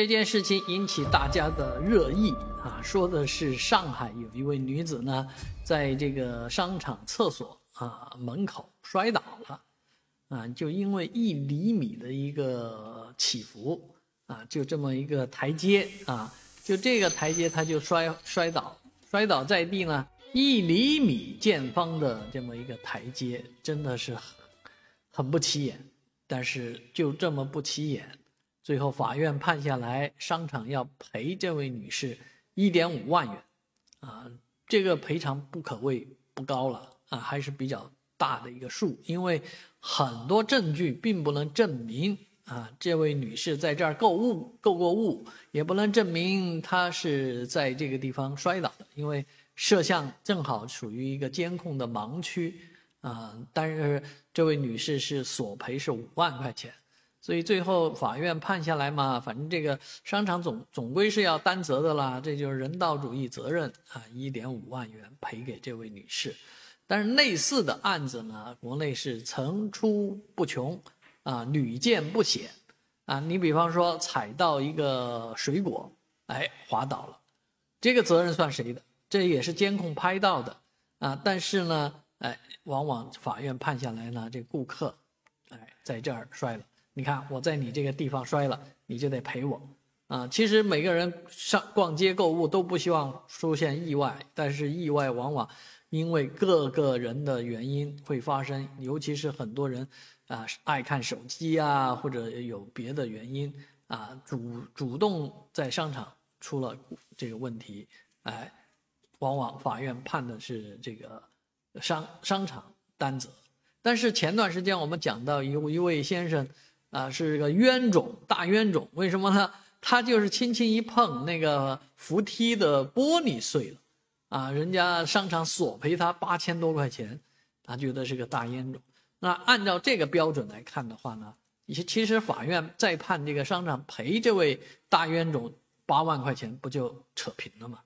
这件事情引起大家的热议啊，说的是上海有一位女子呢，在这个商场厕所啊门口摔倒了，啊，就因为一厘米的一个起伏啊，就这么一个台阶啊，就这个台阶她就摔摔倒，摔倒在地呢，一厘米见方的这么一个台阶，真的是很很不起眼，但是就这么不起眼。最后，法院判下来，商场要赔这位女士一点五万元，啊，这个赔偿不可谓不高了啊，还是比较大的一个数，因为很多证据并不能证明啊，这位女士在这儿购物购过物，也不能证明她是在这个地方摔倒的，因为摄像正好处于一个监控的盲区啊，但是这位女士是索赔是五万块钱。所以最后法院判下来嘛，反正这个商场总总归是要担责的啦，这就是人道主义责任啊，一点五万元赔给这位女士。但是类似的案子呢，国内是层出不穷啊，屡见不鲜啊。你比方说踩到一个水果，哎，滑倒了，这个责任算谁的？这也是监控拍到的啊。但是呢，哎，往往法院判下来呢，这顾客，哎，在这儿摔了。你看我在你这个地方摔了，你就得赔我，啊，其实每个人上逛街购物都不希望出现意外，但是意外往往因为各个人的原因会发生，尤其是很多人啊爱看手机啊，或者有别的原因啊，主主动在商场出了这个问题，哎，往往法院判的是这个商商场担责，但是前段时间我们讲到有一位先生。啊，是个冤种，大冤种。为什么呢？他就是轻轻一碰，那个扶梯的玻璃碎了，啊，人家商场索赔他八千多块钱，他觉得是个大冤种。那按照这个标准来看的话呢，其实法院再判这个商场赔这位大冤种八万块钱，不就扯平了吗？